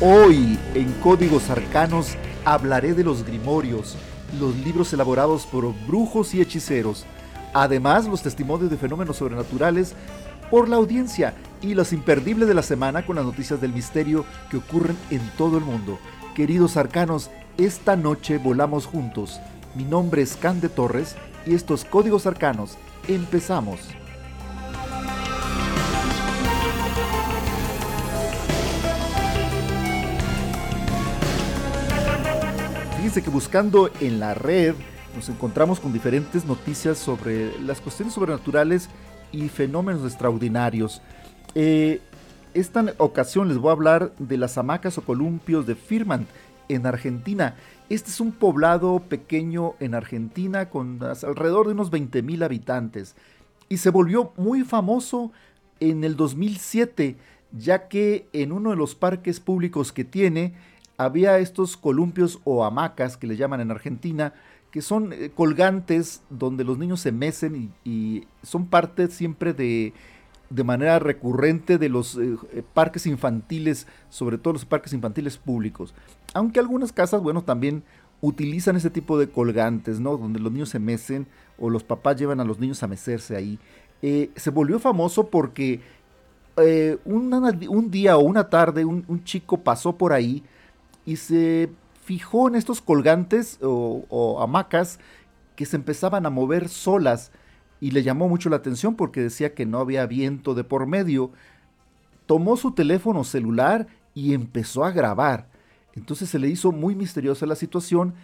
Hoy, en Códigos Arcanos, hablaré de los grimorios, los libros elaborados por brujos y hechiceros, además los testimonios de fenómenos sobrenaturales por la audiencia y los imperdibles de la semana con las noticias del misterio que ocurren en todo el mundo. Queridos arcanos, esta noche volamos juntos. Mi nombre es Cande Torres y estos códigos arcanos. Empezamos. Fíjense que buscando en la red nos encontramos con diferentes noticias sobre las cuestiones sobrenaturales y fenómenos extraordinarios. Eh, esta ocasión les voy a hablar de las hamacas o columpios de Firman en Argentina. Este es un poblado pequeño en Argentina con alrededor de unos 20.000 habitantes y se volvió muy famoso en el 2007 ya que en uno de los parques públicos que tiene había estos columpios o hamacas que le llaman en Argentina que son eh, colgantes donde los niños se mecen y, son parte siempre de, de manera recurrente de los eh, eh, parques infantiles, sobre todo los parques infantiles públicos. Aunque algunas casas, bueno, también utilizan ese tipo de colgantes, ¿no? Donde los niños se mecen o los papás llevan a los niños a mecerse ahí. se volvió famoso porque un día o una tarde un chico pasó por ahí y se fijó en estos colgantes o, hamacas que se empezaban a mover solas y le llamó mucho la atención porque decía que no había viento de por medio. Tomó su teléfono celular y empezó a grabar. Entonces se le hizo muy misteriosa la situación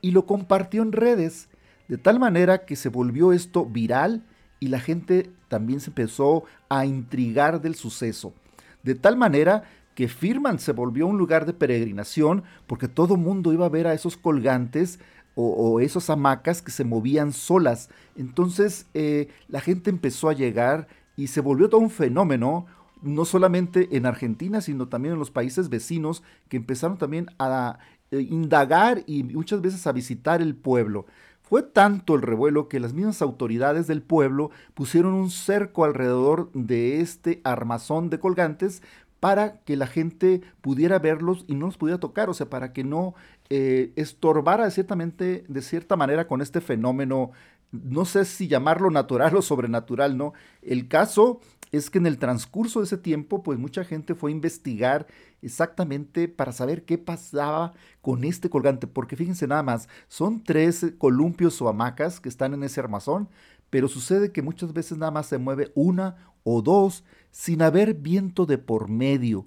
y lo compartió en redes, de tal manera que se volvió esto viral y la gente también se empezó a intrigar del suceso. De tal manera que Firman se volvió un lugar de peregrinación porque todo mundo iba a ver a esos colgantes o, esas hamacas que se movían solas. Entonces eh, la gente empezó a llegar y se volvió todo un fenómeno, no solamente en Argentina, sino también en los países vecinos que empezaron también a eh, indagar y muchas veces a visitar el pueblo. Fue tanto el revuelo que las mismas autoridades del pueblo pusieron un cerco alrededor de este armazón de colgantes para que la gente pudiera verlos y no los pudiera tocar, o sea, para que no eh, estorbara ciertamente, de cierta manera con este fenómeno, no sé si llamarlo natural o sobrenatural, ¿no? El caso es que en el transcurso de ese tiempo, pues mucha gente fue a investigar exactamente para saber qué pasaba con este colgante, porque fíjense nada más, son tres columpios o hamacas que están en ese armazón, pero sucede que muchas veces nada más se mueve una o dos sin haber viento de por medio.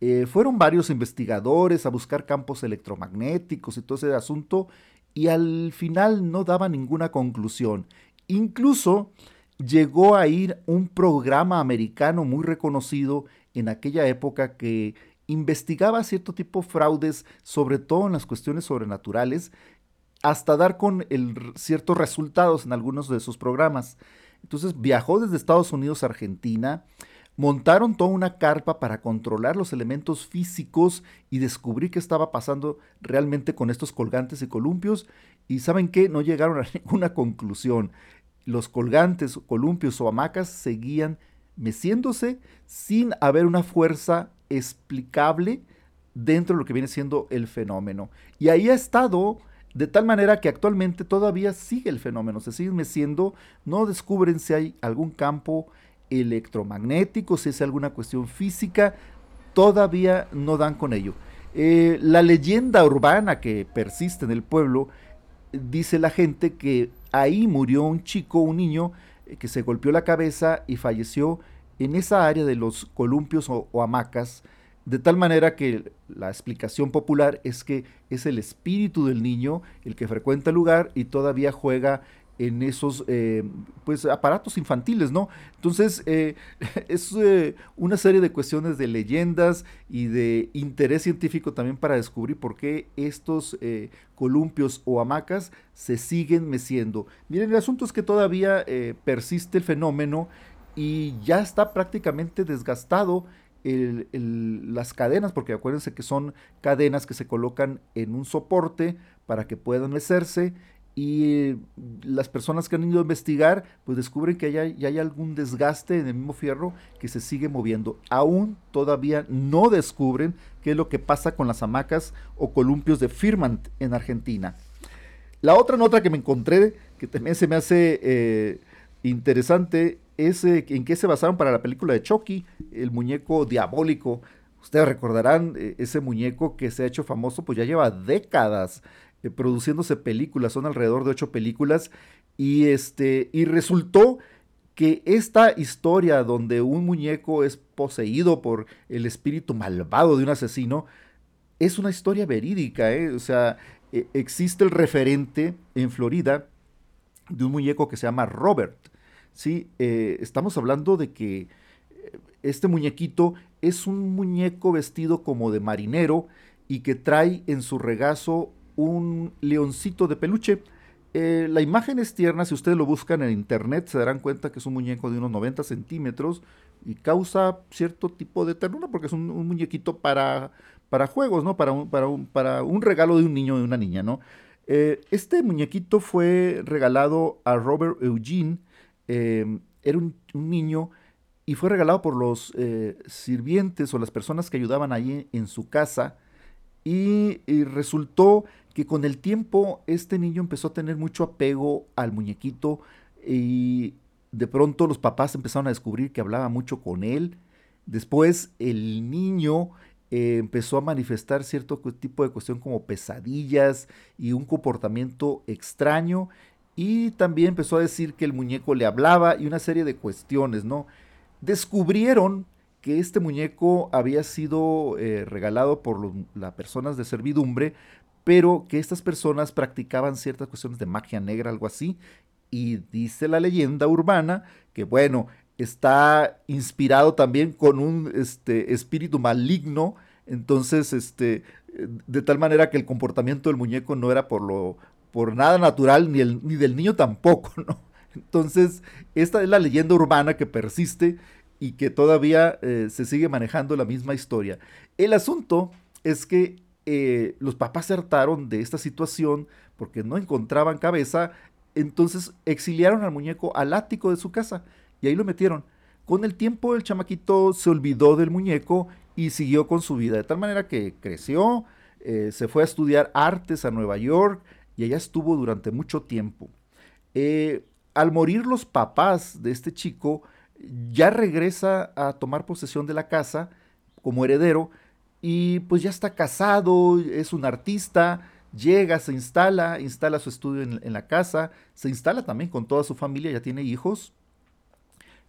Eh, fueron varios investigadores a buscar campos electromagnéticos y todo ese asunto y al final no daba ninguna conclusión. Incluso llegó a ir un programa americano muy reconocido en aquella época que investigaba cierto tipo de fraudes, sobre todo en las cuestiones sobrenaturales, hasta dar con ciertos resultados en algunos de sus programas. Entonces viajó desde Estados Unidos a Argentina, montaron toda una carpa para controlar los elementos físicos y descubrir qué estaba pasando realmente con estos colgantes y columpios. Y saben qué, no llegaron a ninguna conclusión. Los colgantes, columpios o hamacas seguían meciéndose sin haber una fuerza explicable dentro de lo que viene siendo el fenómeno. Y ahí ha estado de tal manera que actualmente todavía sigue el fenómeno, se sigue meciendo, no descubren si hay algún campo electromagnético, si es alguna cuestión física, todavía no dan con ello. Eh, la leyenda urbana que persiste en el pueblo dice la gente que ahí murió un chico, un niño, eh, que se golpeó la cabeza y falleció en esa área de los columpios o hamacas de tal manera que la explicación popular es que es el espíritu del niño el que frecuenta el lugar y todavía juega en esos eh, pues aparatos infantiles, ¿no? Entonces eh, es eh, una serie de cuestiones de leyendas y de interés científico también para descubrir por qué estos columpios o hamacas se siguen meciendo. Miren, el asunto es que todavía persiste el fenómeno y ya está prácticamente desgastado las cadenas, porque acuérdense que son cadenas que se colocan en un soporte para que puedan mecerse y las personas que han ido a investigar pues descubren que ya, ya hay algún desgaste en el mismo fierro que se sigue moviendo. Aún todavía no descubren qué es lo que pasa con las hamacas o columpios de Firmant en Argentina. La otra nota que me encontré, que también se me hace eh, interesante, es eh, en qué se basaron para la película de Chucky, el muñeco diabólico. Ustedes recordarán eh, ese muñeco que se ha hecho famoso, pues ya lleva décadas eh, produciéndose películas, son alrededor de ocho películas, y, este, y resultó que esta historia donde un muñeco es poseído por el espíritu malvado de un asesino, es una historia verídica, o sea, e, existe el referente en Florida de un muñeco que se llama Robert, ¿sí? Eh, estamos hablando de que eh, este muñequito es un muñeco vestido como de marinero y que trae en su regazo un leoncito de peluche. Eh, la imagen es tierna, si ustedes lo buscan en internet se darán cuenta que es un muñeco de unos 90 centímetros y causa cierto tipo de ternura porque es un, muñequito para, para juegos, ¿no? Para un, para, un, para un regalo de un niño o de una niña, ¿no? este muñequito fue regalado a Robert Eugene Em, era un, niño y fue regalado por los eh, sirvientes o las personas que ayudaban allí en su casa y, resultó que con el tiempo este niño empezó a tener mucho apego al muñequito y de pronto los papás empezaron a descubrir que hablaba mucho con él. Después el niño eh, empezó a manifestar cierto tipo de cuestión como pesadillas y un comportamiento extraño y también empezó a decir que el muñeco le hablaba y una serie de cuestiones, ¿no? Descubrieron que este muñeco había sido eh, regalado por las personas de servidumbre, pero que estas personas practicaban ciertas cuestiones de magia negra, algo así, y dice la leyenda urbana que, bueno, está inspirado también con un este, espíritu maligno, entonces, este, de tal manera que el comportamiento del muñeco no era por lo por nada natural, ni, ni del niño tampoco, ¿no? Entonces, esta es la leyenda urbana que persiste y que todavía eh, se sigue manejando la misma historia. El asunto es que eh, los papás se hartaron de esta situación porque no encontraban cabeza, entonces exiliaron al muñeco al ático de su casa y ahí lo metieron. Con el tiempo el chamaquito se olvidó del muñeco y siguió con su vida, de tal manera que creció, eh, se fue a estudiar artes a Nueva York, y allá estuvo durante mucho tiempo. Al morir los papás de este chico, ya regresa a tomar posesión de la casa como heredero y pues ya está casado, es un artista, llega, se instala, instala su estudio en, la casa, se instala también con toda su familia, ya tiene hijos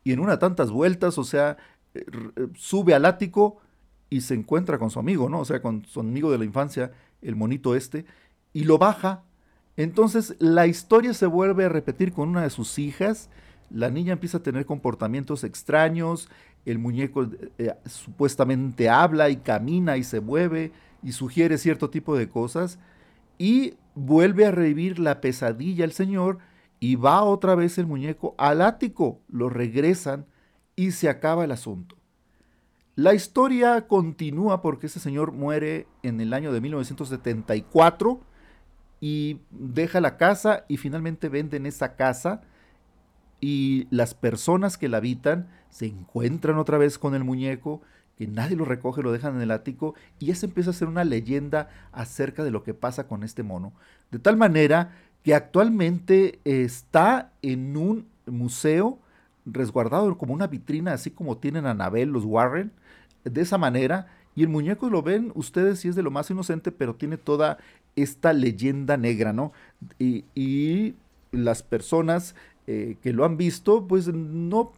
y en una tantas vueltas, o sea, eh, sube al ático y se encuentra con su amigo, ¿no? O sea, con su amigo de la infancia, el monito este, y lo baja entonces la historia se vuelve a repetir con una de sus hijas. La niña empieza a tener comportamientos extraños, el muñeco eh, supuestamente habla y camina y se mueve y sugiere cierto tipo de cosas y vuelve a revivir la pesadilla el señor y va otra vez el muñeco al ático, lo regresan y se acaba el asunto. La historia continúa porque ese señor muere en el año de 1974 y deja la casa y finalmente venden esa casa y las personas que la habitan se encuentran otra vez con el muñeco, que nadie lo recoge, lo dejan en el ático y ya se empieza a hacer una leyenda acerca de lo que pasa con este mono. De tal manera que actualmente está en un museo resguardado como una vitrina, así como tienen Anabel los Warren, de esa manera. Y el muñeco lo ven ustedes si es de lo más inocente, pero tiene toda esta leyenda negra, ¿no? Y, las personas eh, que lo han visto, pues no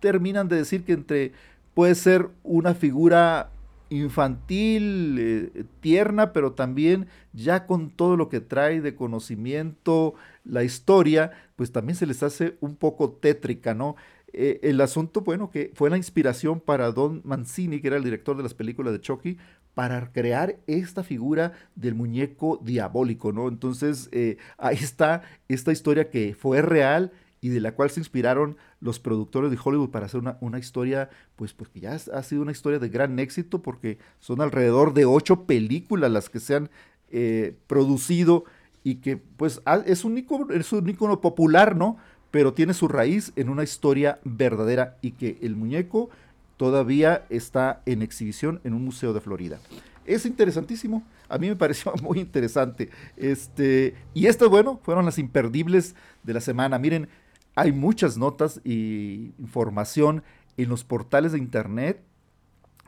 terminan de decir que entre puede ser una figura infantil, eh, tierna, pero también ya con todo lo que trae de conocimiento, la historia, pues también se les hace un poco tétrica, ¿no? Eh, el asunto, bueno, que fue la inspiración para Don Mancini, que era el director de las películas de Chucky, para crear esta figura del muñeco diabólico, ¿no? Entonces, eh, ahí está esta historia que fue real y de la cual se inspiraron los productores de Hollywood para hacer una, historia, pues, pues que ya ha sido una historia de gran éxito porque son alrededor de ocho películas las que se han eh, producido y que pues es un, icono, es un icono popular, ¿no? Pero tiene su raíz en una historia verdadera y que el muñeco todavía está en exhibición en un museo de Florida. Es interesantísimo, a mí me pareció muy interesante. Este, y estas, bueno, fueron las imperdibles de la semana. Miren, hay muchas notas y información en los portales de internet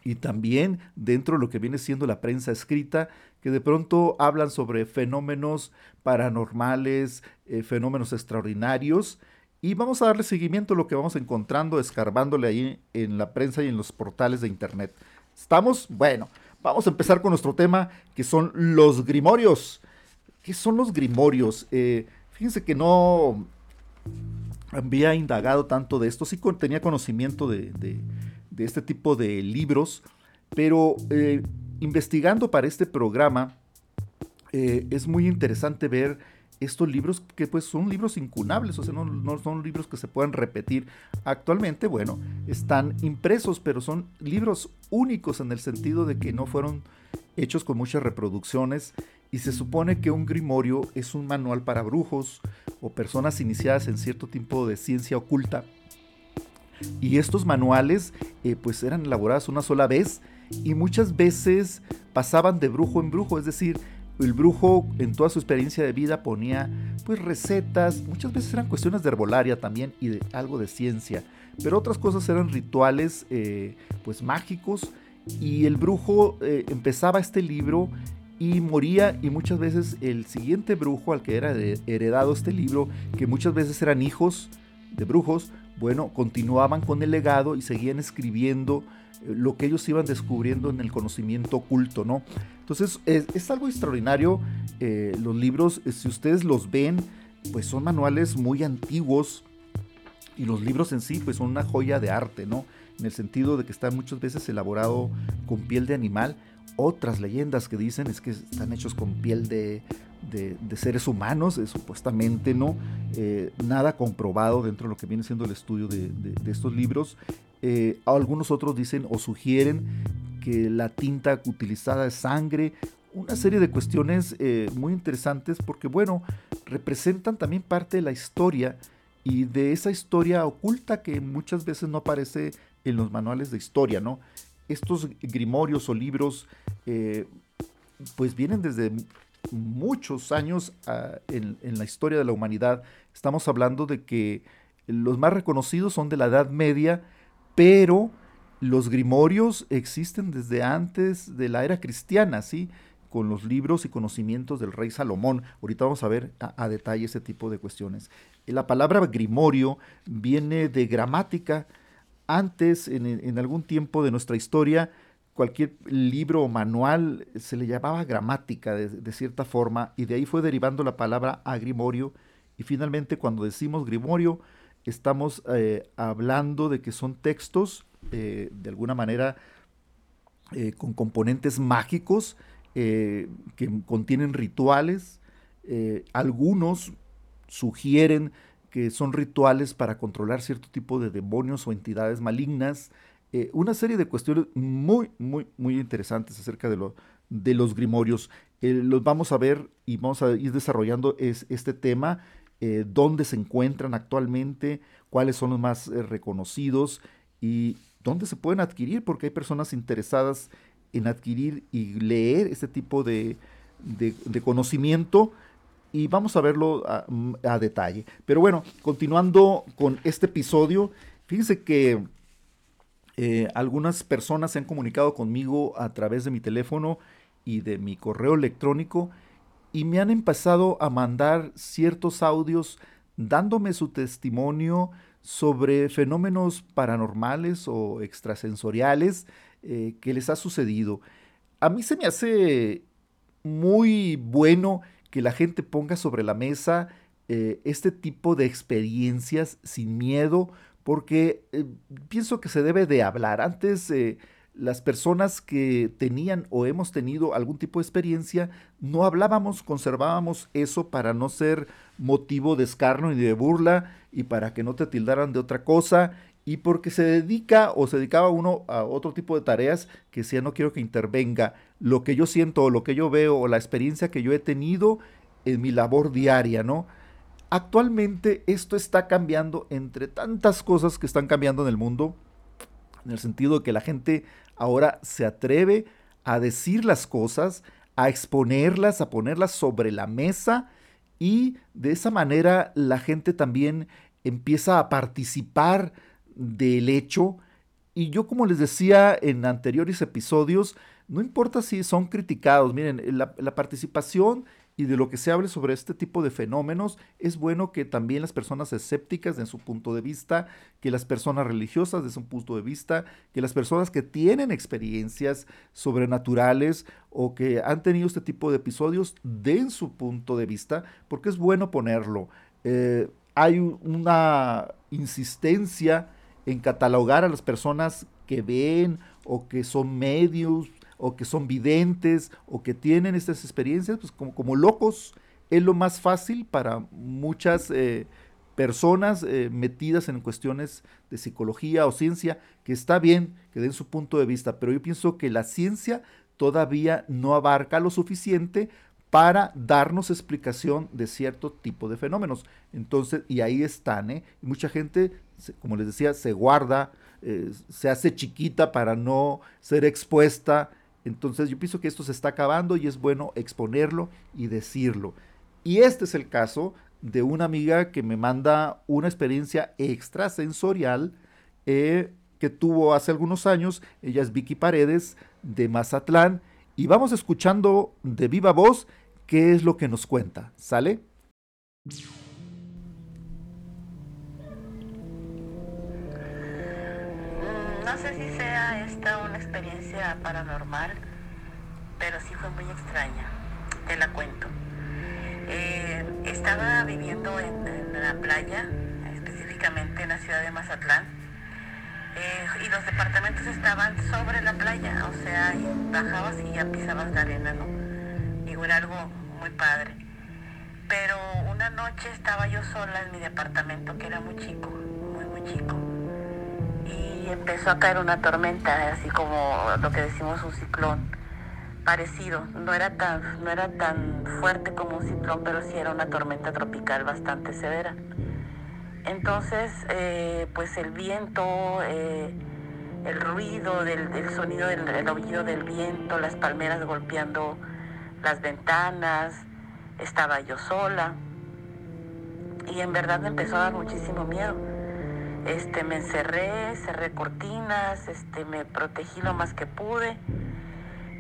y también dentro de lo que viene siendo la prensa escrita, que de pronto hablan sobre fenómenos paranormales, eh, fenómenos extraordinarios, y vamos a darle seguimiento a lo que vamos encontrando, escarbándole ahí en la prensa y en los portales de internet. ¿Estamos? Bueno, vamos a empezar con nuestro tema, que son los grimorios. ¿Qué son los grimorios? Eh, fíjense que no había indagado tanto de esto, sí tenía conocimiento de, este tipo de libros, pero eh, investigando para este programa eh, es muy interesante ver estos libros que pues son libros incunables, o sea, no, no, son libros que se puedan repetir. Actualmente, bueno, están impresos, pero son libros únicos en el sentido de que no fueron hechos con muchas reproducciones y se supone que un grimorio es un manual para brujos o personas iniciadas en cierto tipo de ciencia oculta. Y estos manuales eh, pues eran elaborados una sola vez y muchas veces pasaban de brujo en brujo, es decir, el brujo en toda su experiencia de vida ponía pues recetas, muchas veces eran cuestiones de herbolaria también y de algo de ciencia, pero otras cosas eran rituales eh, pues mágicos y el brujo eh, empezaba este libro y moría y muchas veces el siguiente brujo al que era heredado este libro, que muchas veces eran hijos de brujos, bueno, continuaban con el legado y seguían escribiendo eh, lo que ellos iban descubriendo en el conocimiento oculto, ¿no? Entonces es, algo extraordinario, eh, los libros, si ustedes los ven, pues son manuales muy antiguos y los libros en sí pues son una joya de arte, ¿no? En el sentido de que está muchas veces elaborado con piel de animal, otras leyendas que dicen es que están hechos con piel de, seres humanos, eh, supuestamente no, eh, nada comprobado dentro de lo que viene siendo el estudio de, estos libros. Eh, algunos otros dicen o sugieren que la tinta utilizada es sangre, una serie de cuestiones muy interesantes porque, bueno, representan también parte de la historia y de esa historia oculta que muchas veces no aparece en los manuales de historia, ¿no? estos grimorios o libros eh, pues vienen desde muchos años ah, en, la historia de la humanidad. Estamos hablando de que los más reconocidos son de la Edad Media, pero los grimorios existen desde antes de la era cristiana, ¿sí? con los libros y conocimientos del rey Salomón. Ahorita vamos a ver a, detalle ese tipo de cuestiones. La palabra grimorio viene de gramática, antes, en, algún tiempo de nuestra historia, cualquier libro o manual se le llamaba gramática de, cierta forma y de ahí fue derivando la palabra agrimorio y finalmente cuando decimos grimorio estamos eh, hablando de que son textos eh, de alguna manera eh, con componentes mágicos que contienen rituales algunos sugieren que son rituales para controlar cierto tipo de demonios o entidades malignas. Eh, una serie de cuestiones muy, muy, muy interesantes acerca de, de los grimorios. Eh, los vamos a ver y vamos a ir desarrollando es, este tema, eh, dónde se encuentran actualmente, cuáles son los más reconocidos y dónde se pueden adquirir, porque hay personas interesadas en adquirir y leer este tipo de, de, conocimiento y vamos a verlo a, detalle. Pero bueno, continuando con este episodio, fíjense que eh, algunas personas se han comunicado conmigo a través de mi teléfono y de mi correo electrónico y me han empezado a mandar ciertos audios dándome su testimonio sobre fenómenos paranormales o extrasensoriales eh, que les ha sucedido. A mí se me hace muy bueno que la gente ponga sobre la mesa eh, este tipo de experiencias sin miedo, porque eh, pienso que se debe de hablar. Antes las personas que tenían o hemos tenido algún tipo de experiencia, no hablábamos, conservábamos eso para no ser motivo de escarno y de burla y para que no te tildaran de otra cosa y porque se dedica o se dedicaba uno a otro tipo de tareas que si no quiero que intervenga lo que yo siento o lo que yo veo o la experiencia que yo he tenido en mi labor diaria, ¿no? Actualmente esto está cambiando entre tantas cosas que están cambiando en el mundo, en el sentido de que la gente ahora se atreve a decir las cosas, a exponerlas, a ponerlas sobre la mesa y de esa manera la gente también empieza a participar del hecho. Y yo como les decía en anteriores episodios, no importa si son criticados, miren, la, la participación y de lo que se hable sobre este tipo de fenómenos, es bueno que también las personas escépticas de su punto de vista, que las personas religiosas de su punto de vista, que las personas que tienen experiencias sobrenaturales o que han tenido este tipo de episodios den su punto de vista, porque es bueno ponerlo. Eh, hay una insistencia en catalogar a las personas que ven o que son medios o que son videntes o que tienen estas experiencias, pues como, como locos, es lo más fácil para muchas eh, personas eh, metidas en cuestiones de psicología o ciencia, que está bien que den su punto de vista, pero yo pienso que la ciencia todavía no abarca lo suficiente para darnos explicación de cierto tipo de fenómenos. Entonces, y ahí están, ¿eh? mucha gente, como les decía, se guarda, eh, se hace chiquita para no ser expuesta entonces yo pienso que esto se está acabando y es bueno exponerlo y decirlo. Y este es el caso de una amiga que me manda una experiencia extrasensorial eh, que tuvo hace algunos años. Ella es Vicky Paredes de Mazatlán. Y vamos escuchando de viva voz qué es lo que nos cuenta. ¿Sale? Sé si sea esta una experiencia paranormal, pero sí fue muy extraña. Te la cuento. Eh, estaba viviendo en, la playa, específicamente en la ciudad de Mazatlán, eh, y los departamentos estaban sobre la playa, o sea, bajabas y ya pisabas la arena, ¿no? Digo, era algo muy padre. Pero una noche estaba yo sola en mi departamento, que era muy chico, muy, muy chico empezó a caer una tormenta, así como lo que decimos un ciclón parecido. No era tan, no era tan fuerte como un ciclón, pero sí era una tormenta tropical bastante severa. Entonces, eh, pues el viento, eh, el ruido del, sonido del el aullido del viento, las palmeras golpeando las ventanas, estaba yo sola. Y en verdad me empezó a dar muchísimo miedo este, me encerré, cerré cortinas, este, me protegí lo más que pude,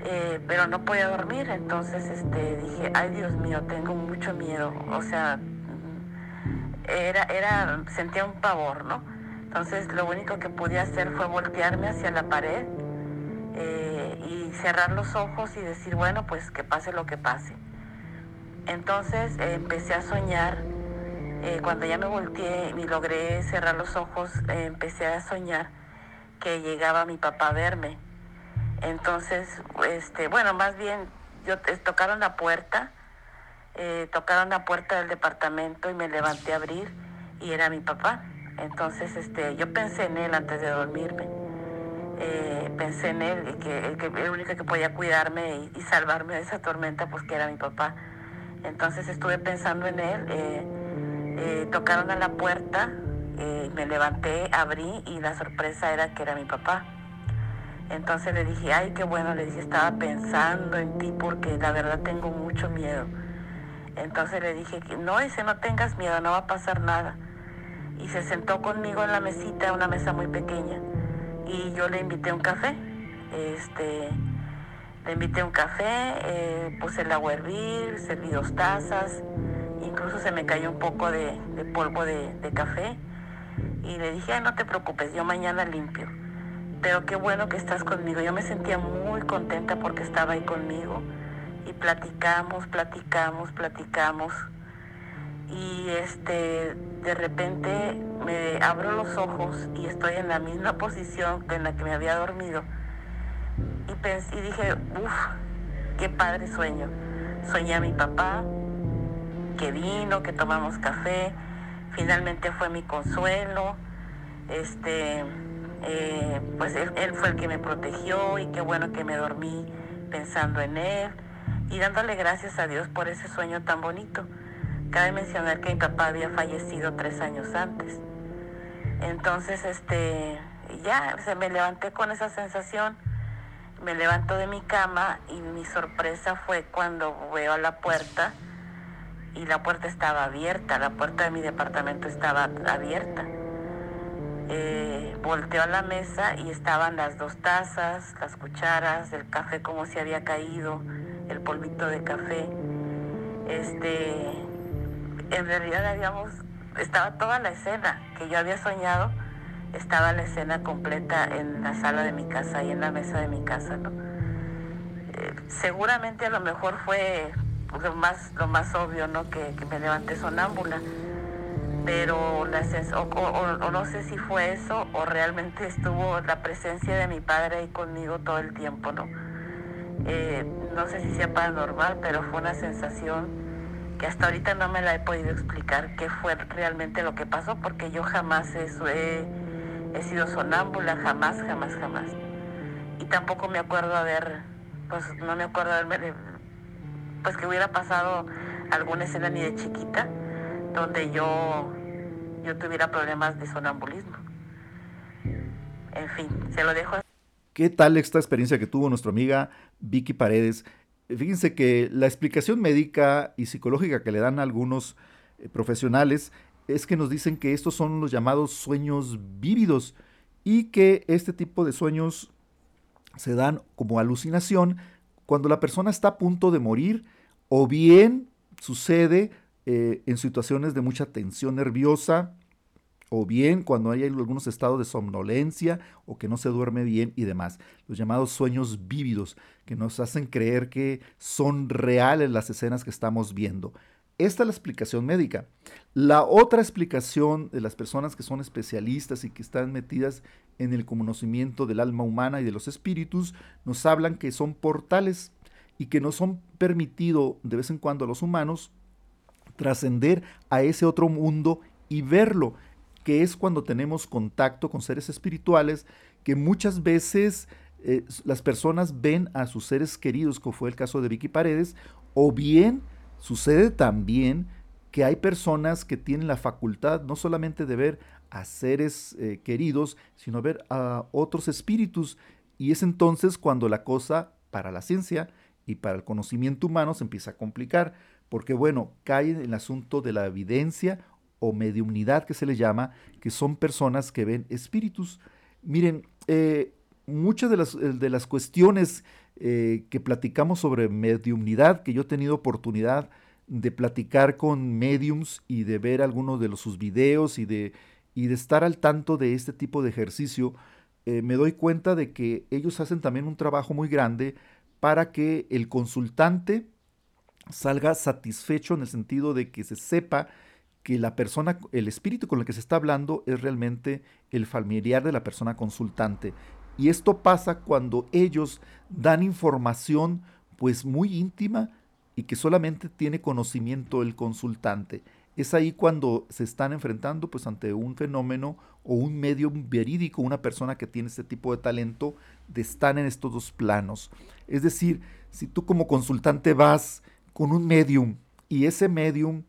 eh, pero no podía dormir, entonces este, dije, ay Dios mío, tengo mucho miedo, o sea, era, era, sentía un pavor, ¿no? Entonces lo único que pude hacer fue voltearme hacia la pared eh, y cerrar los ojos y decir, bueno, pues que pase lo que pase. Entonces empecé a soñar eh, cuando ya me volteé y logré cerrar los ojos, eh, empecé a soñar que llegaba mi papá a verme. Entonces, este, bueno, más bien, yo tocaron la puerta, eh, tocaron la puerta del departamento y me levanté a abrir y era mi papá. Entonces, este, yo pensé en él antes de dormirme. pensé en él, que, que, el único que podía cuidarme y, salvarme de esa tormenta, pues que era mi papá. Entonces estuve pensando en él eh, tocaron a la puerta, eh, me levanté, abrí y la sorpresa era que era mi papá. Entonces le dije, ay, qué bueno, le dije, estaba pensando en ti porque la verdad tengo mucho miedo. Entonces le dije, no, ese no tengas miedo, no va a pasar nada. Y se sentó conmigo en la mesita, una mesa muy pequeña. Y yo le invité un café. Este, le invité un café, eh, puse el agua a hervir, serví dos tazas incluso se me cayó un poco de, polvo de, café y le dije, no te preocupes, yo mañana limpio. Pero qué bueno que estás conmigo. Yo me sentía muy contenta porque estaba ahí conmigo y platicamos, platicamos, platicamos. Y este, de repente me abro los ojos y estoy en la misma posición en la que me había dormido. y dije, uff, qué padre sueño. Soñé a mi papá, que vino, que tomamos café, finalmente fue mi consuelo, este, eh, pues él, fue el que me protegió y qué bueno que me dormí pensando en él y dándole gracias a Dios por ese sueño tan bonito. Cabe mencionar que mi papá había fallecido tres años antes. Entonces, este, ya, se me levanté con esa sensación, me levanto de mi cama y mi sorpresa fue cuando veo a la puerta y la puerta estaba abierta, la puerta de mi departamento estaba abierta. Eh, volteo a la mesa y estaban las dos tazas, las cucharas, el café como se había caído, el polvito de café. Este, en realidad habíamos, estaba toda la escena que yo había soñado, estaba la escena completa en la sala de mi casa y en la mesa de mi casa, ¿no? Eh, seguramente a lo mejor fue lo más, lo más obvio, ¿no? Que, me levanté sonámbula. Pero la o, o, no sé si fue eso o realmente estuvo la presencia de mi padre ahí conmigo todo el tiempo, ¿no? Eh, no sé si sea paranormal, pero fue una sensación que hasta ahorita no me la he podido explicar qué fue realmente lo que pasó, porque yo jamás eso he, he sido sonámbula, jamás, jamás, jamás. Y tampoco me acuerdo haber, pues no me acuerdo haberme pues que hubiera pasado alguna escena ni de chiquita donde yo, yo tuviera problemas de sonambulismo. En fin, se lo dejo. ¿Qué tal esta experiencia que tuvo nuestra amiga Vicky Paredes? Fíjense que la explicación médica y psicológica que le dan a algunos eh, profesionales es que nos dicen que estos son los llamados sueños vívidos y que este tipo de sueños se dan como alucinación cuando la persona está a punto de morir o bien sucede eh, en situaciones de mucha tensión nerviosa o bien cuando hay algunos estados de somnolencia o que no se duerme bien y demás. Los llamados sueños vívidos que nos hacen creer que son reales las escenas que estamos viendo. Esta es la explicación médica. La otra explicación de las personas que son especialistas y que están metidas en el conocimiento del alma humana y de los espíritus, nos hablan que son portales y que nos son permitido de vez en cuando a los humanos trascender a ese otro mundo y verlo, que es cuando tenemos contacto con seres espirituales que muchas veces eh, las personas ven a sus seres queridos, como fue el caso de Vicky Paredes, o bien sucede también que hay personas que tienen la facultad no solamente de ver a seres eh, queridos, sino ver a otros espíritus. Y es entonces cuando la cosa, para la ciencia y para el conocimiento humano, se empieza a complicar, porque bueno, cae en el asunto de la evidencia o mediumnidad que se le llama, que son personas que ven espíritus. Miren, eh, muchas de las, de las cuestiones eh, que platicamos sobre mediumnidad, que yo he tenido oportunidad de platicar con mediums y de ver algunos de sus videos y de y de estar al tanto de este tipo de ejercicio, eh, me doy cuenta de que ellos hacen también un trabajo muy grande para que el consultante salga satisfecho en el sentido de que se sepa que la persona, el espíritu con el que se está hablando es realmente el familiar de la persona consultante. Y esto pasa cuando ellos dan información pues muy íntima y que solamente tiene conocimiento el consultante es ahí cuando se están enfrentando pues ante un fenómeno o un medio verídico, una persona que tiene este tipo de talento de estar en estos dos planos. Es decir, si tú como consultante vas con un medium y ese medium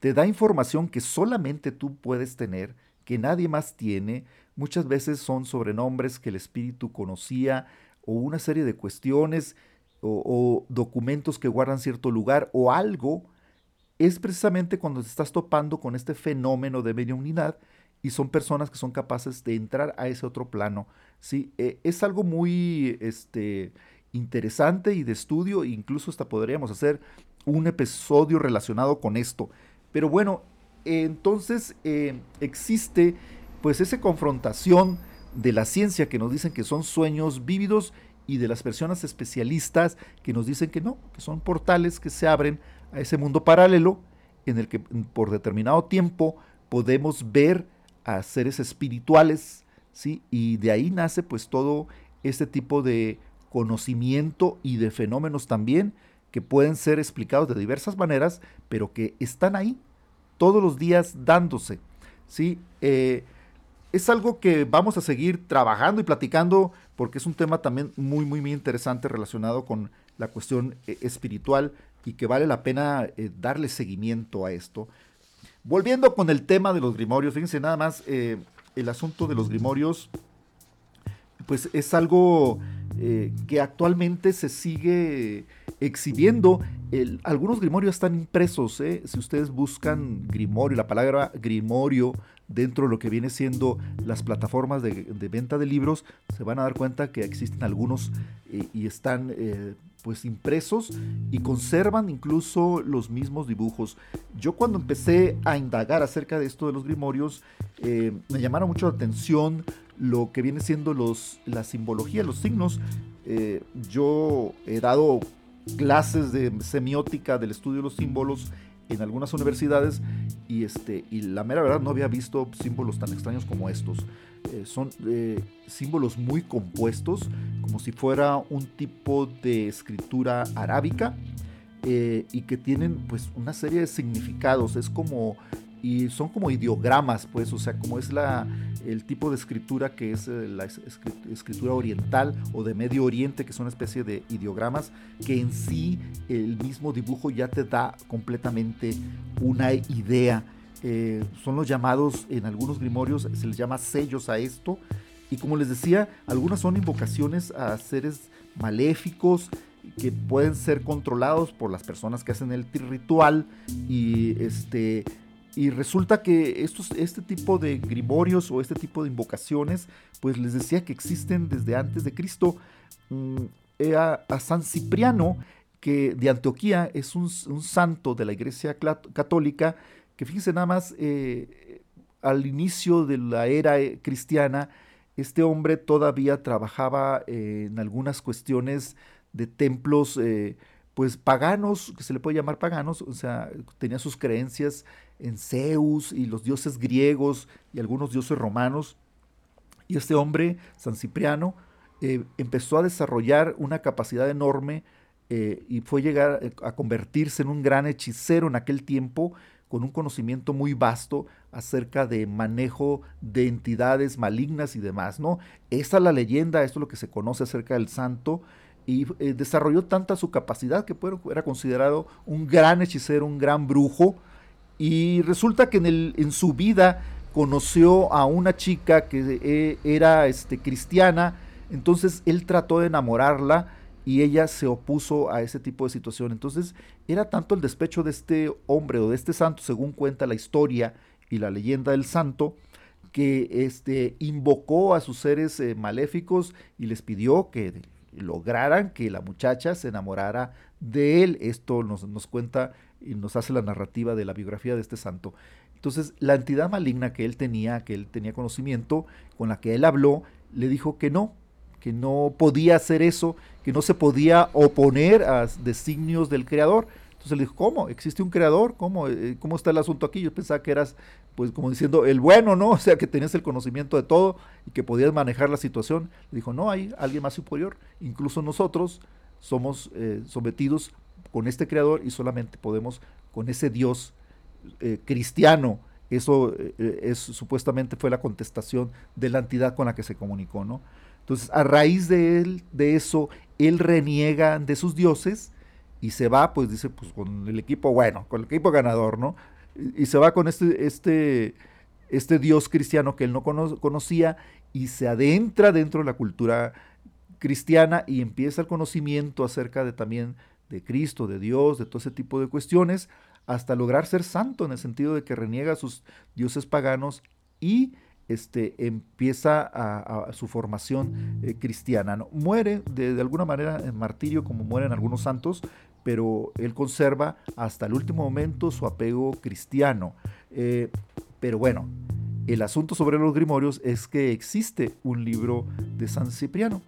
te da información que solamente tú puedes tener, que nadie más tiene, muchas veces son sobrenombres que el espíritu conocía o una serie de cuestiones o, o documentos que guardan cierto lugar o algo es precisamente cuando te estás topando con este fenómeno de mediunidad y son personas que son capaces de entrar a ese otro plano. ¿sí? Eh, es algo muy este, interesante y de estudio, incluso hasta podríamos hacer un episodio relacionado con esto. Pero bueno, entonces eh, existe pues esa confrontación de la ciencia que nos dicen que son sueños vívidos y de las personas especialistas que nos dicen que no, que son portales que se abren a ese mundo paralelo en el que por determinado tiempo podemos ver a seres espirituales, ¿sí? Y de ahí nace pues todo este tipo de conocimiento y de fenómenos también que pueden ser explicados de diversas maneras, pero que están ahí todos los días dándose. ¿sí? Eh, es algo que vamos a seguir trabajando y platicando porque es un tema también muy, muy, muy interesante relacionado con la cuestión eh, espiritual y que vale la pena eh, darle seguimiento a esto. Volviendo con el tema de los grimorios, fíjense nada más, el asunto de los grimorios, pues es algo eh, que actualmente se sigue exhibiendo. algunos grimorios están impresos. ¿eh? Si ustedes buscan grimorio, la palabra grimorio dentro de lo que viene siendo las plataformas de, venta de libros, se van a dar cuenta que existen algunos eh, y están pues impresos y conservan incluso los mismos dibujos. Yo cuando empecé a indagar acerca de esto de los grimorios, me llamaron mucho la atención lo que viene siendo los, la simbología, los signos. Eh, yo he dado clases de semiótica del estudio de los símbolos en algunas universidades y, este, y la mera verdad no había visto símbolos tan extraños como estos. Eh, son eh, símbolos muy compuestos, como si fuera un tipo de escritura arábica y que tienen pues una serie de significados. Es como y son como ideogramas, pues, o sea, como es la, el tipo de escritura que es eh, la escritura oriental o de Medio Oriente, que son una especie de ideogramas, que en sí el mismo dibujo ya te da completamente una idea. Eh, son los llamados, en algunos grimorios se les llama sellos a esto, y como les decía, algunas son invocaciones a seres maléficos, que pueden ser controlados por las personas que hacen el ritual y este y resulta que estos, este tipo de grimorios o este tipo de invocaciones, pues les decía que existen desde antes de Cristo. Mm, a, San Cipriano, que de Antioquía es un, santo de la Iglesia Católica, que fíjense nada más, eh, al inicio de la era eh, cristiana, este hombre todavía trabajaba en algunas cuestiones de templos, eh, pues paganos, que se le puede llamar paganos, o sea, tenía sus creencias en Zeus y los dioses griegos y algunos dioses romanos. Y este hombre, San Cipriano, eh, empezó a desarrollar una capacidad enorme eh, y fue llegar eh, a convertirse en un gran hechicero en aquel tiempo con un conocimiento muy vasto acerca de manejo de entidades malignas y demás, ¿no? Esa es la leyenda, esto es lo que se conoce acerca del santo, y desarrolló tanta su capacidad que era considerado un gran hechicero, un gran brujo, y resulta que en, el, en su vida conoció a una chica que eh, era este, cristiana, entonces él trató de enamorarla y ella se opuso a ese tipo de situación. Entonces era tanto el despecho de este hombre o de este santo, según cuenta la historia y la leyenda del santo, que este, invocó a sus seres eh, maléficos y les pidió que lograran que la muchacha se enamorara de él. Esto nos, nos cuenta y nos hace la narrativa de la biografía de este santo. Entonces, la entidad maligna que él tenía, que él tenía conocimiento, con la que él habló, le dijo que no, que no podía hacer eso, que no se podía oponer a designios del creador. Entonces le dijo, ¿cómo? ¿Existe un creador? ¿Cómo, eh, ¿Cómo está el asunto aquí? Yo pensaba que eras, pues como diciendo, el bueno, ¿no? O sea, que tenías el conocimiento de todo y que podías manejar la situación. Le dijo, no, hay alguien más superior. Incluso nosotros somos eh, sometidos con este creador y solamente podemos con ese Dios eh, cristiano. Eso eh, es, supuestamente fue la contestación de la entidad con la que se comunicó, ¿no? Entonces, a raíz de él, de eso, él reniega de sus dioses y se va, pues dice, pues con el equipo bueno, con el equipo ganador, ¿no? Y, se va con este, este, este Dios cristiano que él no conocía y se adentra dentro de la cultura cristiana y empieza el conocimiento acerca de también de Cristo, de Dios, de todo ese tipo de cuestiones, hasta lograr ser santo en el sentido de que reniega a sus dioses paganos y este, empieza a, su formación eh, cristiana. ¿no? Muere de, alguna manera en martirio como mueren algunos santos, pero él conserva hasta el último momento su apego cristiano. Eh, pero bueno, el asunto sobre los grimorios es que existe un libro de San Cipriano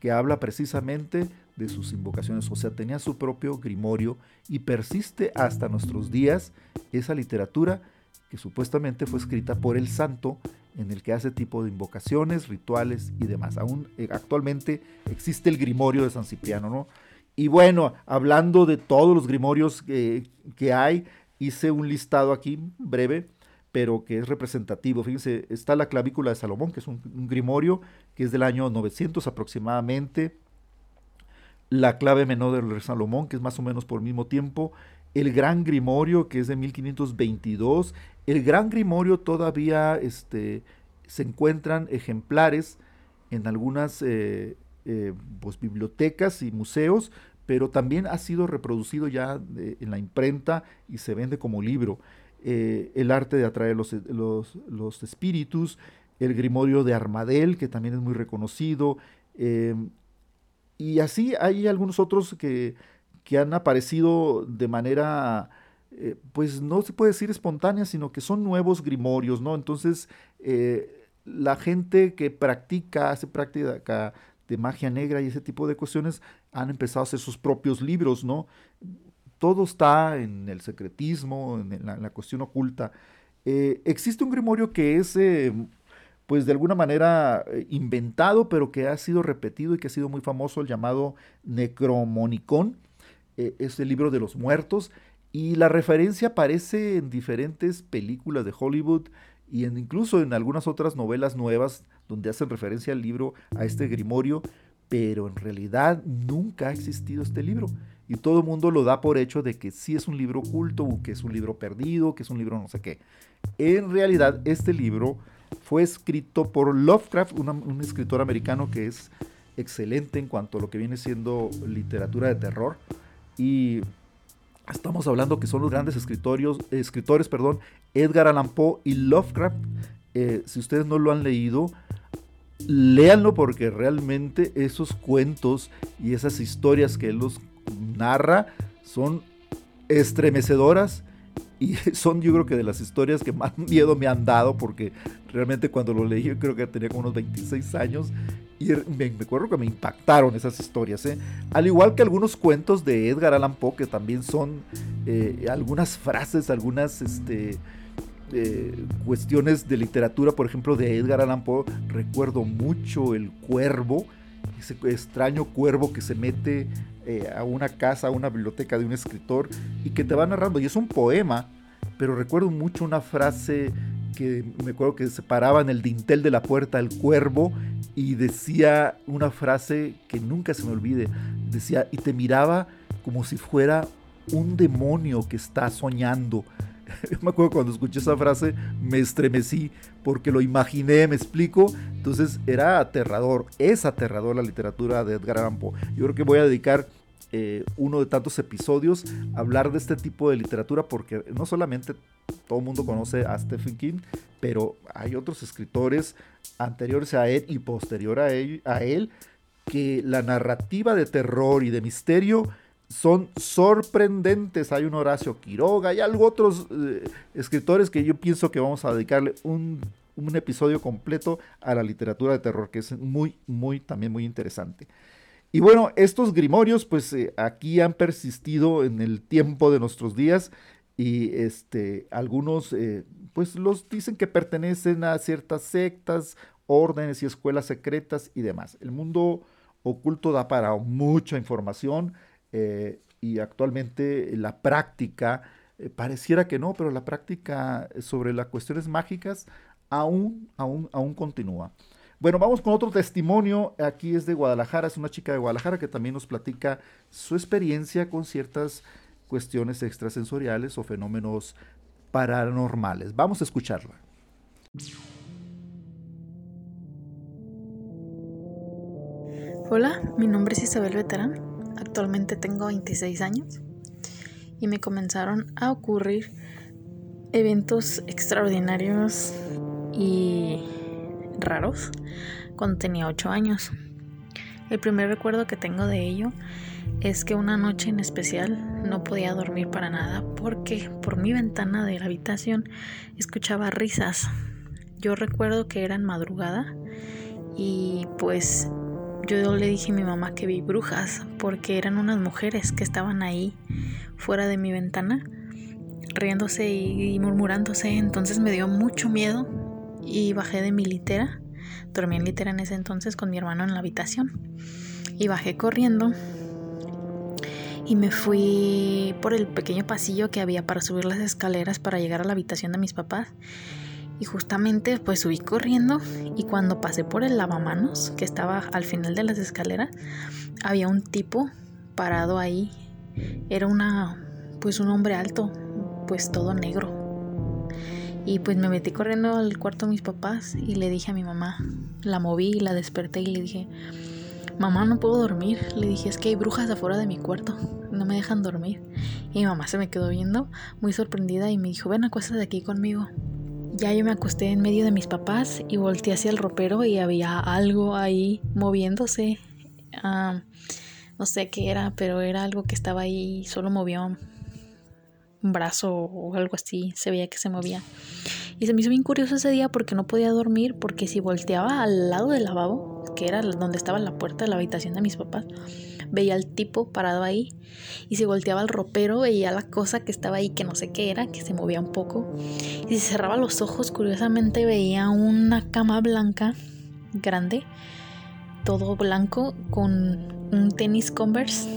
que habla precisamente de sus invocaciones, o sea, tenía su propio grimorio y persiste hasta nuestros días esa literatura que supuestamente fue escrita por el santo en el que hace tipo de invocaciones, rituales y demás. Aún eh, actualmente existe el grimorio de San Cipriano, ¿no? Y bueno, hablando de todos los grimorios que, que hay, hice un listado aquí breve, pero que es representativo. Fíjense, está la clavícula de Salomón, que es un, grimorio que es del año 900 aproximadamente. La clave menor rey Salomón, que es más o menos por el mismo tiempo. El gran grimorio, que es de 1522. El gran grimorio todavía este, se encuentran ejemplares en algunas eh, eh, pues, bibliotecas y museos, pero también ha sido reproducido ya en la imprenta y se vende como libro. Eh, el arte de atraer los, los, espíritus, el grimorio de Armadel, que también es muy reconocido, y así hay algunos otros que, que han aparecido de manera eh, pues no se puede decir espontánea, sino que son nuevos grimorios, ¿no? Entonces, eh, la gente que practica, hace práctica de magia negra y ese tipo de cuestiones, han empezado a hacer sus propios libros, ¿no? Todo está en el secretismo, en la, cuestión oculta. Eh, existe un grimorio que es, pues de alguna manera, inventado, pero que ha sido repetido y que ha sido muy famoso, el llamado Necromonicon. es el libro de los muertos y la referencia aparece en diferentes películas de Hollywood y en, incluso en algunas otras novelas nuevas donde hacen referencia al libro, a este grimorio, pero en realidad nunca ha existido este libro. Y todo el mundo lo da por hecho de que sí es un libro oculto, que es un libro perdido, que es un libro no sé qué. En realidad este libro fue escrito por Lovecraft, un escritor americano que es excelente en cuanto a lo que viene siendo literatura de terror. Y Estamos hablando que son los grandes escritores, perdón, Edgar Allan Poe y Lovecraft. Eh, si ustedes no lo han leído, léanlo porque realmente esos cuentos y esas historias que él los narra son estremecedoras y son yo creo que de las historias que más miedo me han dado porque realmente cuando lo leí yo creo que tenía como unos 26 años y me, acuerdo que me impactaron esas historias, ¿eh? Al igual que algunos cuentos de Edgar Allan Poe, que también son eh, algunas frases, algunas este, eh, cuestiones de literatura, por ejemplo, de Edgar Allan Poe. Recuerdo mucho el cuervo, ese extraño cuervo que se mete a una casa, a una biblioteca de un escritor y que te va narrando. Y es un poema, pero recuerdo mucho una frase que me acuerdo que se paraba en el dintel de la puerta el cuervo y decía una frase que nunca se me olvide. Decía, y te miraba como si fuera un demonio que está soñando. Yo me acuerdo cuando escuché esa frase, me estremecí porque lo imaginé, me explico. Entonces era aterrador, es aterrador la literatura de Edgar Allan. Yo creo que voy a dedicar eh, uno de tantos episodios hablar de este tipo de literatura porque no solamente todo el mundo conoce a Stephen King, pero hay otros escritores anteriores a él y posterior a él, a él que la narrativa de terror y de misterio son sorprendentes. Hay un Horacio Quiroga y algo otros eh, escritores que yo pienso que vamos a dedicarle un, un, episodio completo a la literatura de terror, que es muy, muy, también muy interesante. Y bueno, estos grimorios, pues eh, aquí han persistido en el tiempo de nuestros días y este, algunos eh, pues los dicen que pertenecen a ciertas sectas, órdenes y escuelas secretas y demás. El mundo oculto da para mucha información eh, y actualmente la práctica, pareciera que no, pero la práctica sobre las cuestiones mágicas aún, aún, aún continúa. Bueno, vamos con otro testimonio. Aquí es de Guadalajara, es una chica de Guadalajara que también nos platica su experiencia con ciertas cuestiones extrasensoriales o fenómenos paranormales. Vamos a escucharla. Hola, mi nombre es Isabel Veterán. Actualmente tengo 26 años y me comenzaron a ocurrir eventos extraordinarios y raros cuando tenía 8 años. El primer recuerdo que tengo de ello es que una noche en especial no podía dormir para nada porque por mi ventana de la habitación escuchaba risas. Yo recuerdo que era en madrugada y pues yo le dije a mi mamá que vi brujas porque eran unas mujeres que estaban ahí fuera de mi ventana riéndose y, murmurándose. Entonces me dio mucho miedo y bajé de mi litera. Dormí en litera en ese entonces con mi hermano en la habitación. Y bajé corriendo y me fui por el pequeño pasillo que había para subir las escaleras para llegar a la habitación de mis papás. Y justamente pues subí corriendo y cuando pasé por el lavamanos que estaba al final de las escaleras, había un tipo parado ahí. Era una pues un hombre alto, pues todo negro. Y pues me metí corriendo al cuarto de mis papás y le dije a mi mamá, la moví la desperté y le dije, mamá no puedo dormir. Le dije, es que hay brujas afuera de mi cuarto, no me dejan dormir. Y mi mamá se me quedó viendo muy sorprendida y me dijo, ven acuéstate aquí conmigo. Ya yo me acosté en medio de mis papás y volteé hacia el ropero y había algo ahí moviéndose. Ah, no sé qué era, pero era algo que estaba ahí, solo un brazo o algo así, se veía que se movía. Y se me hizo bien curioso ese día porque no podía dormir, porque si volteaba al lado del lavabo, que era donde estaba la puerta de la habitación de mis papás, veía al tipo parado ahí y si volteaba al ropero veía la cosa que estaba ahí que no sé qué era, que se movía un poco y si cerraba los ojos curiosamente veía una cama blanca grande, todo blanco con un tenis Converse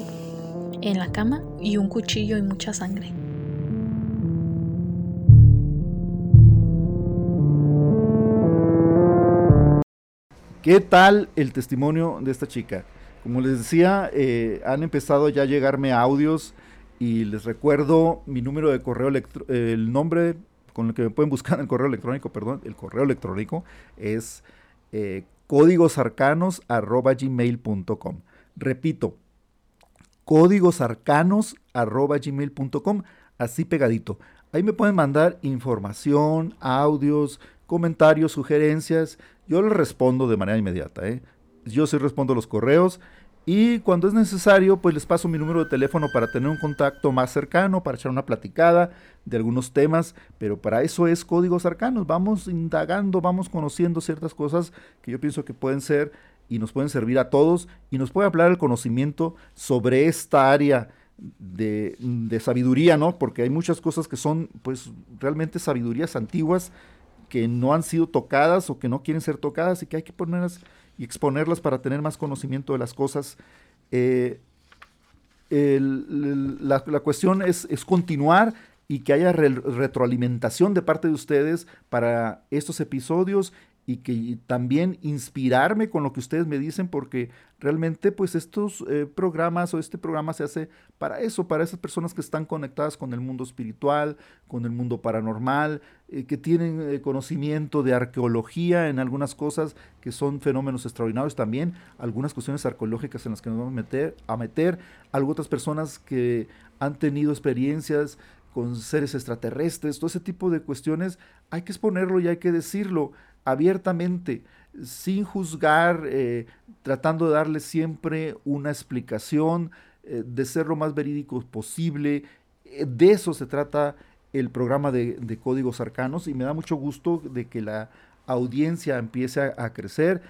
en la cama y un cuchillo y mucha sangre. ¿Qué tal el testimonio de esta chica? Como les decía, eh, han empezado ya a llegarme audios y les recuerdo mi número de correo electrónico, el nombre con el que me pueden buscar en el correo electrónico, perdón, el correo electrónico es eh, códigosarcanos.gmail.com. Repito, códigosarcanos.gmail.com, así pegadito. Ahí me pueden mandar información, audios, comentarios, sugerencias. Yo les respondo de manera inmediata. ¿eh? yo sí respondo los correos y cuando es necesario, pues les paso mi número de teléfono para tener un contacto más cercano, para echar una platicada de algunos temas, pero para eso es códigos arcanos. Vamos indagando, vamos conociendo ciertas cosas que yo pienso que pueden ser y nos pueden servir a todos y nos puede hablar el conocimiento sobre esta área de, de sabiduría, ¿no? Porque hay muchas cosas que son, pues, realmente sabidurías antiguas que no han sido tocadas o que no quieren ser tocadas y que hay que ponerlas y exponerlas para tener más conocimiento de las cosas. Eh, la, cuestión es, es, continuar y que haya retroalimentación de parte de ustedes para estos episodios y que también inspirarme con lo que ustedes me dicen porque realmente pues estos eh, programas o este programa se hace para eso, para esas personas que están conectadas con el mundo espiritual, con el mundo paranormal, eh, que tienen eh, conocimiento de arqueología en algunas cosas que son fenómenos extraordinarios también, algunas cuestiones arqueológicas en las que nos vamos a meter, a meter, otras personas que han tenido experiencias con seres extraterrestres, todo ese tipo de cuestiones, hay que exponerlo y hay que decirlo abiertamente, sin juzgar, eh, tratando de darle siempre una explicación, eh, de ser lo más verídico posible. Eh, de eso se trata el programa de, Códigos Arcanos y me da mucho gusto de que la audiencia empiece a crecer.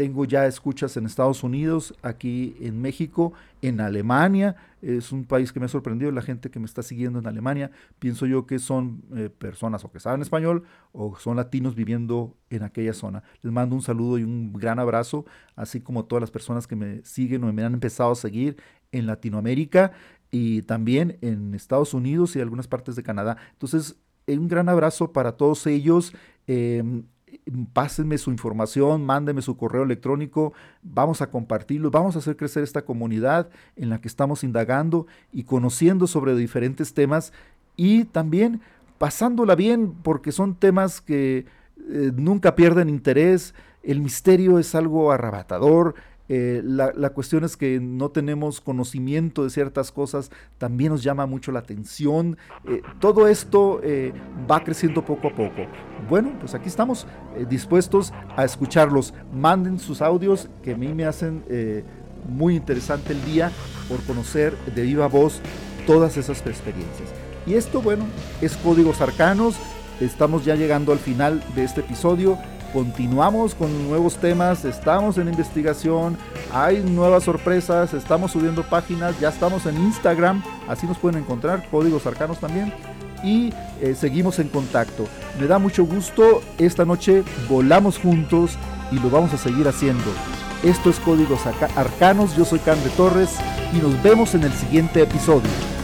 Tengo ya escuchas en Estados Unidos, aquí en México, en Alemania. Es un país que me ha sorprendido, la gente que me está siguiendo en Alemania. Pienso yo que son eh, personas o que saben español o son latinos viviendo en aquella zona. Les mando un saludo y un gran abrazo, así como todas las personas que me siguen o me han empezado a seguir en Latinoamérica y también en Estados Unidos y algunas partes de Canadá. Entonces, un gran abrazo para todos ellos. Em, pásenme su información, mándenme su correo electrónico, vamos a compartirlo, vamos a hacer crecer esta comunidad en la que estamos indagando y conociendo sobre diferentes temas y también pasándola bien porque son temas que eh, nunca pierden interés, el misterio es algo arrebatador, eh, la, cuestión es que no tenemos conocimiento de ciertas cosas, también nos llama mucho la atención. Eh, todo esto eh, va creciendo poco a poco. Bueno, pues aquí estamos dispuestos a escucharlos. Manden sus audios que a mí me hacen muy interesante el día por conocer de viva voz todas esas experiencias. Y esto, bueno, es Códigos Arcanos. Estamos ya llegando al final de este episodio continuamos con nuevos temas, estamos en investigación, hay nuevas sorpresas, estamos subiendo páginas, ya estamos en Instagram, así nos pueden encontrar, códigos arcanos también. y eh, seguimos en contacto. Me da mucho gusto, esta noche volamos juntos y lo vamos a seguir haciendo. Esto es Códigos Arcanos, yo soy Cande Torres y nos vemos en el siguiente episodio.